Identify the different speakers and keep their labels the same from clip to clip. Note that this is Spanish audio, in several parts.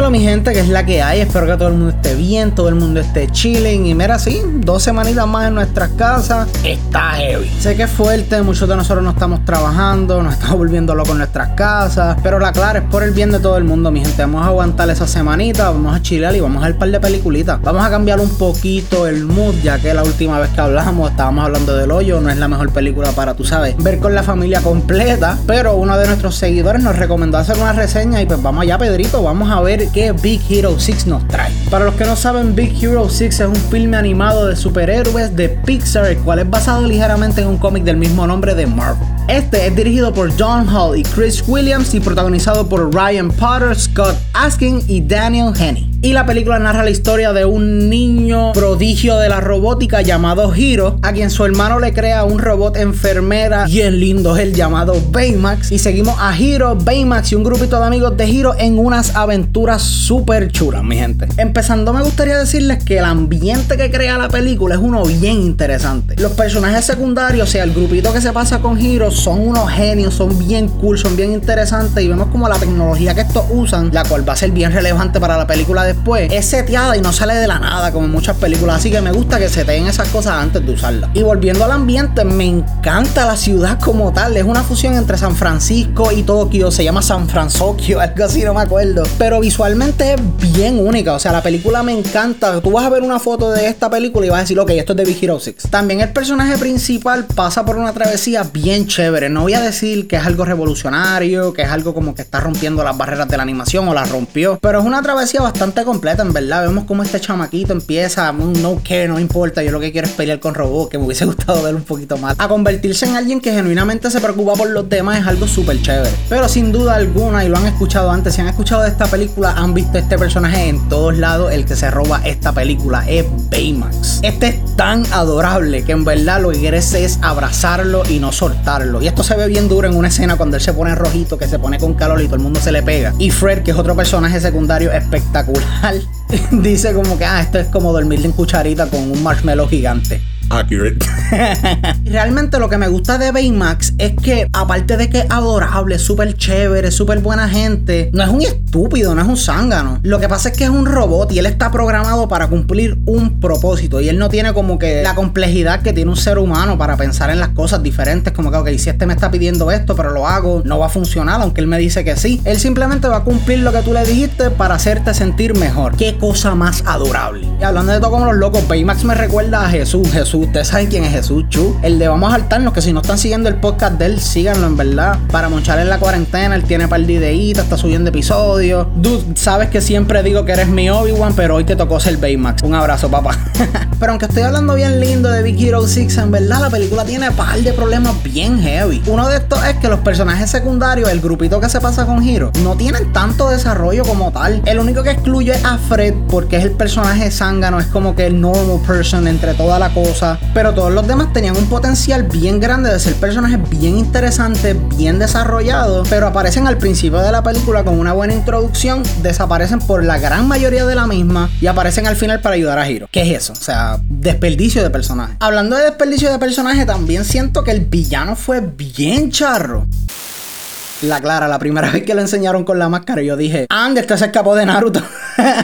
Speaker 1: Dímelo mi gente, que es la que hay. Espero que todo el mundo esté bien, todo el mundo esté chilling. Y mira, sí, dos semanitas más en nuestras casas. Está heavy. Sé que es fuerte, muchos de nosotros no estamos trabajando, nos estamos volviendo locos en nuestras casas. Pero la clara es por el bien de todo el mundo, mi gente. Vamos a aguantar esa semanita, vamos a chilear y vamos a un par de peliculitas. Vamos a cambiar un poquito el mood, ya que la última vez que hablamos estábamos hablando del hoyo. No es la mejor película para, tú sabes, ver con la familia completa. Pero uno de nuestros seguidores nos recomendó hacer una reseña y pues vamos allá, Pedrito. Vamos a ver qué Big Hero 6 nos trae. Para los que no saben, Big Hero 6 es un filme animado de superhéroes de Pixar, el cual es basado ligeramente en un cómic del mismo nombre de Marvel. Este es dirigido por John Hall y Chris Williams y protagonizado por Ryan Potter, Scott Askin y Daniel Henney. Y la película narra la historia de un niño prodigio de la robótica llamado Hiro, a quien su hermano le crea un robot enfermera bien lindo, el llamado Baymax. Y seguimos a Hiro, Baymax y un grupito de amigos de Hiro en unas aventuras súper chulas, mi gente. Empezando, me gustaría decirles que el ambiente que crea la película es uno bien interesante. Los personajes secundarios, o sea, el grupito que se pasa con Hiro, son unos genios, son bien cool, son bien interesantes y vemos como la tecnología que estos usan, la cual va a ser bien relevante para la película después, es seteada y no sale de la nada como en muchas películas. Así que me gusta que se den esas cosas antes de usarlas. Y volviendo al ambiente, me encanta la ciudad como tal. Es una fusión entre San Francisco y Tokio. Se llama San Francisco, algo así, no me acuerdo. Pero visualmente es bien única. O sea, la película me encanta. Tú vas a ver una foto de esta película y vas a decir, ok, esto es de Big Hero 6. También el personaje principal pasa por una travesía bien chévere. No voy a decir que es algo revolucionario, que es algo como que está rompiendo las barreras de la animación o la rompió. Pero es una travesía bastante completa, en verdad. Vemos cómo este chamaquito empieza no care, no importa. Yo lo que quiero es pelear con robots, que me hubiese gustado ver un poquito más. A convertirse en alguien que genuinamente se preocupa por los demás es algo súper chévere. Pero sin duda alguna, y lo han escuchado antes, si han escuchado de esta película, han visto este personaje en todos lados. El que se roba esta película es Baymax. Este es tan adorable que en verdad lo que quieres es abrazarlo y no soltarlo. Y esto se ve bien duro en una escena cuando él se pone rojito, que se pone con calor y todo el mundo se le pega. Y Fred, que es otro personaje secundario espectacular, dice como que, ah, esto es como dormir en cucharita con un marshmallow gigante.
Speaker 2: Accurate.
Speaker 1: Realmente lo que me gusta de Baymax es que, aparte de que es adorable, súper chévere, súper buena gente, no es un estúpido, no es un zángano. Lo que pasa es que es un robot y él está programado para cumplir un propósito. Y él no tiene como que la complejidad que tiene un ser humano para pensar en las cosas diferentes. Como que, ok, si este me está pidiendo esto, pero lo hago, no va a funcionar, aunque él me dice que sí. Él simplemente va a cumplir lo que tú le dijiste para hacerte sentir mejor. Qué cosa más adorable. Y hablando de todo como los locos, Baymax me recuerda a Jesús. Jesús, ustedes saben quién es Jesús Chu. El de Vamos a saltarnos, que si no están siguiendo el podcast de él, síganlo en verdad. Para monchar en la cuarentena, él tiene par de ideitas, está subiendo episodios. Dude, sabes que siempre digo que eres mi Obi-Wan, pero hoy te tocó ser Baymax. Un abrazo, papá. pero aunque estoy hablando bien lindo de Big Hero 6, en verdad la película tiene par de problemas bien heavy. Uno de estos es que los personajes secundarios, el grupito que se pasa con Hero, no tienen tanto desarrollo como tal. El único que excluye a Fred, porque es el personaje zángano, es como que el normal person entre toda la cosa. Pero todos los demás tenían un potencial bien grande de ser personajes bien interesantes, bien desarrollados, pero aparecen al principio de la película con una buena introducción, desaparecen por la gran mayoría de la misma y aparecen al final para ayudar a Hiro. ¿Qué es eso? O sea, desperdicio de personaje. Hablando de desperdicio de personaje, también siento que el villano fue bien charro. La Clara, la primera vez que le enseñaron con la máscara, yo dije, ande, este se escapó de Naruto.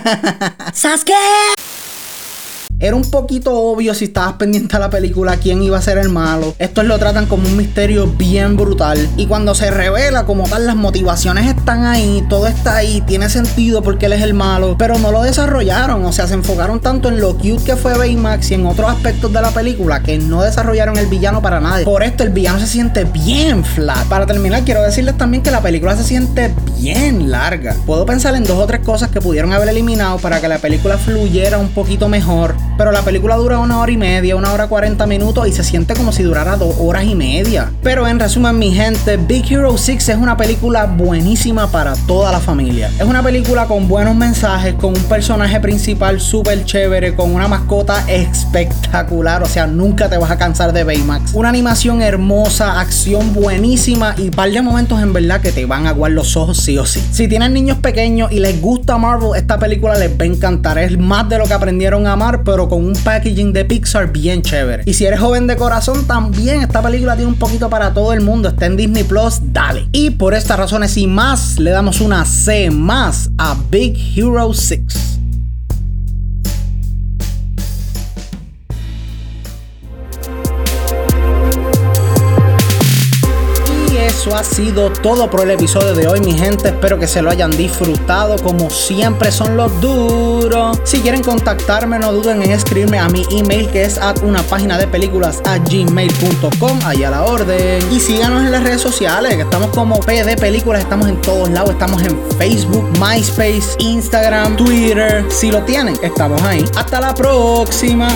Speaker 3: ¡Sasuke!
Speaker 1: Era un poquito obvio si estabas pendiente a la película quién iba a ser el malo. Estos lo tratan como un misterio bien brutal. Y cuando se revela como tal, las motivaciones están ahí, todo está ahí, tiene sentido porque él es el malo. Pero no lo desarrollaron, o sea, se enfocaron tanto en lo cute que fue Baymax y en otros aspectos de la película que no desarrollaron el villano para nada. Por esto el villano se siente bien flat. Para terminar, quiero decirles también que la película se siente bien larga. Puedo pensar en dos o tres cosas que pudieron haber eliminado para que la película fluyera un poquito mejor pero la película dura una hora y media, una hora cuarenta minutos y se siente como si durara dos horas y media. Pero en resumen, mi gente, Big Hero 6 es una película buenísima para toda la familia. Es una película con buenos mensajes, con un personaje principal súper chévere, con una mascota espectacular, o sea, nunca te vas a cansar de Baymax. Una animación hermosa, acción buenísima y par de momentos en verdad que te van a aguar los ojos sí o sí. Si tienen niños pequeños y les gusta Marvel, esta película les va a encantar. Es más de lo que aprendieron a amar, pero con un packaging de Pixar bien chévere. Y si eres joven de corazón, también esta película tiene un poquito para todo el mundo. Está en Disney Plus, dale. Y por estas razones y más, le damos una C más a Big Hero 6. Ha sido todo por el episodio de hoy, mi gente. Espero que se lo hayan disfrutado. Como siempre, son los duros. Si quieren contactarme, no duden en escribirme a mi email que es a una página de películas a gmail.com. Ahí a la orden. Y síganos en las redes sociales, que estamos como PD Películas. Estamos en todos lados. Estamos en Facebook, MySpace, Instagram, Twitter. Si lo tienen, estamos ahí. Hasta la próxima.